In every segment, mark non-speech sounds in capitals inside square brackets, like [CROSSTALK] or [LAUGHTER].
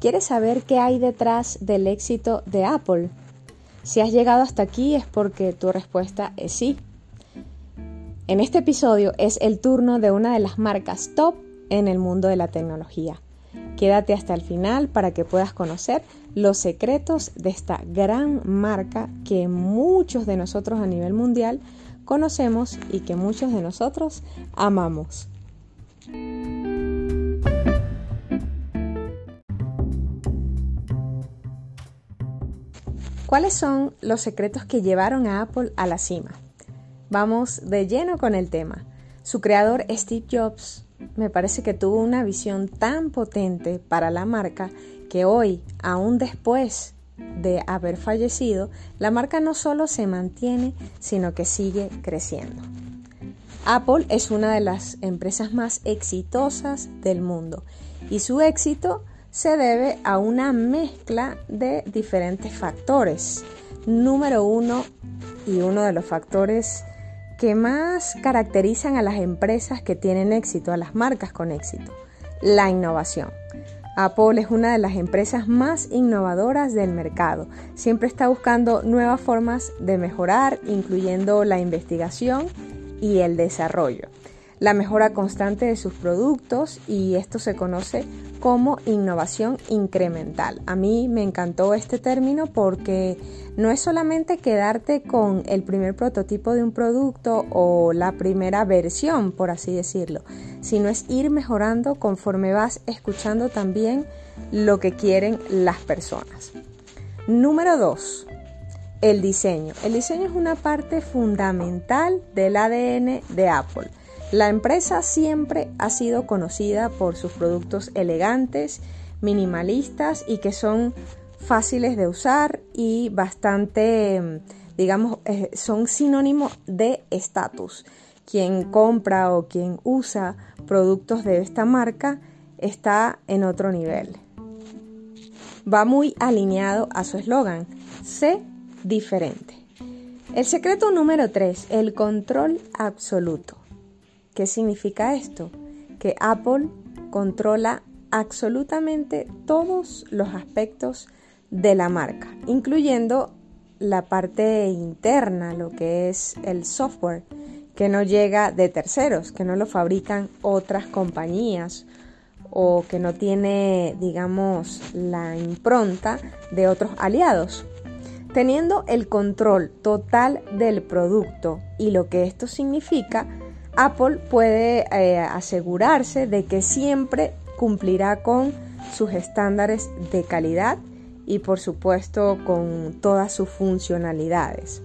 ¿Quieres saber qué hay detrás del éxito de Apple? Si has llegado hasta aquí es porque tu respuesta es sí. En este episodio es el turno de una de las marcas top en el mundo de la tecnología. Quédate hasta el final para que puedas conocer los secretos de esta gran marca que muchos de nosotros a nivel mundial conocemos y que muchos de nosotros amamos. ¿Cuáles son los secretos que llevaron a Apple a la cima? Vamos de lleno con el tema. Su creador Steve Jobs me parece que tuvo una visión tan potente para la marca que hoy, aún después de haber fallecido, la marca no solo se mantiene, sino que sigue creciendo. Apple es una de las empresas más exitosas del mundo y su éxito se debe a una mezcla de diferentes factores. Número uno, y uno de los factores que más caracterizan a las empresas que tienen éxito, a las marcas con éxito, la innovación. Apple es una de las empresas más innovadoras del mercado. Siempre está buscando nuevas formas de mejorar, incluyendo la investigación y el desarrollo la mejora constante de sus productos y esto se conoce como innovación incremental. A mí me encantó este término porque no es solamente quedarte con el primer prototipo de un producto o la primera versión, por así decirlo, sino es ir mejorando conforme vas escuchando también lo que quieren las personas. Número 2. El diseño. El diseño es una parte fundamental del ADN de Apple. La empresa siempre ha sido conocida por sus productos elegantes, minimalistas y que son fáciles de usar y bastante, digamos, eh, son sinónimo de estatus. Quien compra o quien usa productos de esta marca está en otro nivel. Va muy alineado a su eslogan, sé diferente. El secreto número 3, el control absoluto. ¿Qué significa esto? Que Apple controla absolutamente todos los aspectos de la marca, incluyendo la parte interna, lo que es el software, que no llega de terceros, que no lo fabrican otras compañías o que no tiene, digamos, la impronta de otros aliados. Teniendo el control total del producto y lo que esto significa, Apple puede eh, asegurarse de que siempre cumplirá con sus estándares de calidad y por supuesto con todas sus funcionalidades.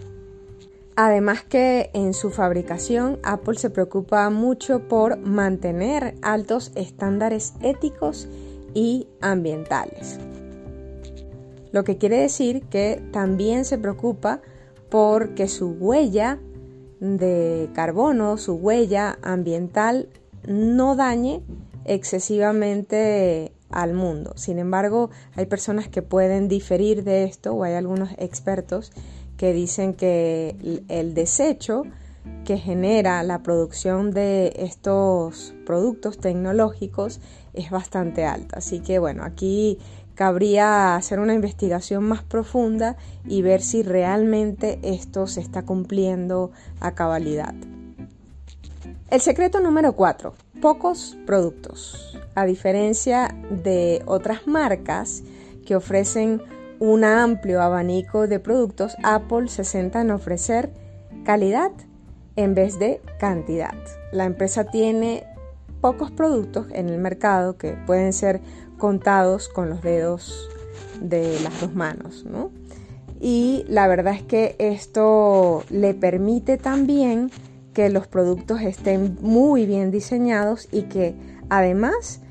Además que en su fabricación Apple se preocupa mucho por mantener altos estándares éticos y ambientales. Lo que quiere decir que también se preocupa por que su huella de carbono, su huella ambiental, no dañe excesivamente al mundo. Sin embargo, hay personas que pueden diferir de esto o hay algunos expertos que dicen que el desecho que genera la producción de estos productos tecnológicos es bastante alta. Así que bueno, aquí cabría hacer una investigación más profunda y ver si realmente esto se está cumpliendo a cabalidad. El secreto número 4. Pocos productos. A diferencia de otras marcas que ofrecen un amplio abanico de productos, Apple se centra en ofrecer calidad en vez de cantidad. La empresa tiene pocos productos en el mercado que pueden ser contados con los dedos de las dos manos, ¿no? Y la verdad es que esto le permite también que los productos estén muy bien diseñados y que además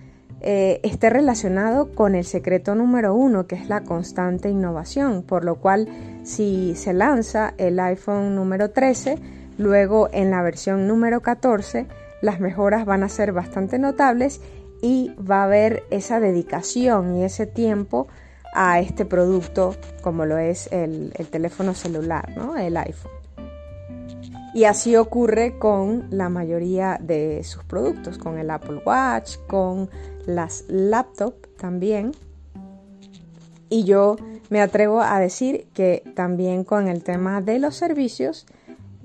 eh, esté relacionado con el secreto número uno, que es la constante innovación, por lo cual si se lanza el iPhone número 13, luego en la versión número 14, las mejoras van a ser bastante notables y va a haber esa dedicación y ese tiempo a este producto como lo es el, teléfono celular, ¿no? el iPhone. Y así ocurre con la mayoría de sus productos, con el Apple Watch, con las laptops también. Y yo me atrevo a decir que también con el tema de los servicios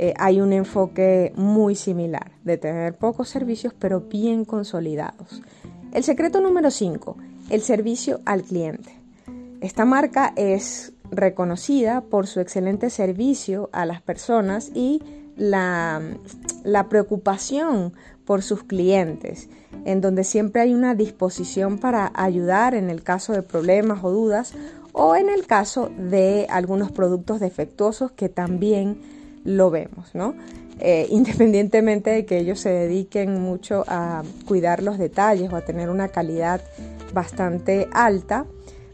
eh, hay un enfoque muy similar, de tener pocos servicios pero bien consolidados. El secreto número 5, el servicio al cliente. Esta marca es reconocida por su excelente servicio a las personas y la, la preocupación por sus clientes, en donde siempre hay una disposición para ayudar en el caso de problemas o dudas o en el caso de algunos productos defectuosos que también lo vemos, ¿no? Eh, [LAUGHS] independientemente de que ellos se dediquen mucho a cuidar los detalles o a tener una calidad bastante alta,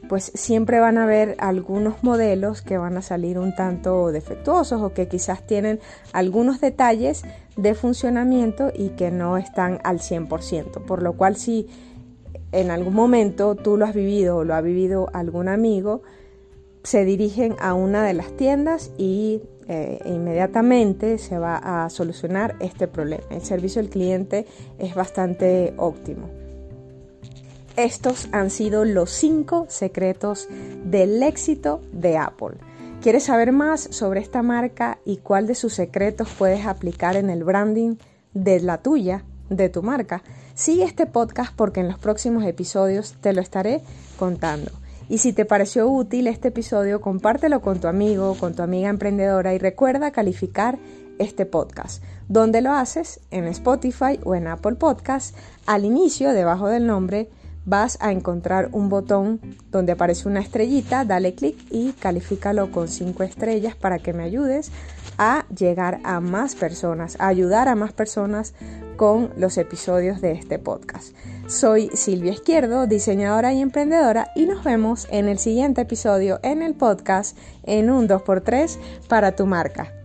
pues siempre van a haber algunos modelos que van a salir un tanto defectuosos o que quizás tienen algunos detalles de funcionamiento y que no están al 100%, por lo cual si en algún momento tú lo has vivido o lo ha vivido algún amigo, se dirigen a una de las tiendas y eh, inmediatamente se va a solucionar este problema. El servicio al cliente es bastante óptimo. Estos han sido los cinco secretos del éxito de Apple. ¿Quieres saber más sobre esta marca y cuál de sus secretos puedes aplicar en el branding de la tuya, de tu marca? Sigue este podcast porque en los próximos episodios te lo estaré contando. Y si te pareció útil este episodio, compártelo con tu amigo, con tu amiga emprendedora y recuerda calificar este podcast. ¿Dónde lo haces? En Spotify o en Apple Podcast. Al inicio, debajo del nombre, vas a encontrar un botón donde aparece una estrellita, dale clic y califícalo con 5 estrellas para que me ayudes a llegar a más personas, a ayudar a más personas con los episodios de este podcast. Soy Silvia Izquierdo, diseñadora y emprendedora y nos vemos en el siguiente episodio en el podcast en un 2x3 para tu marca.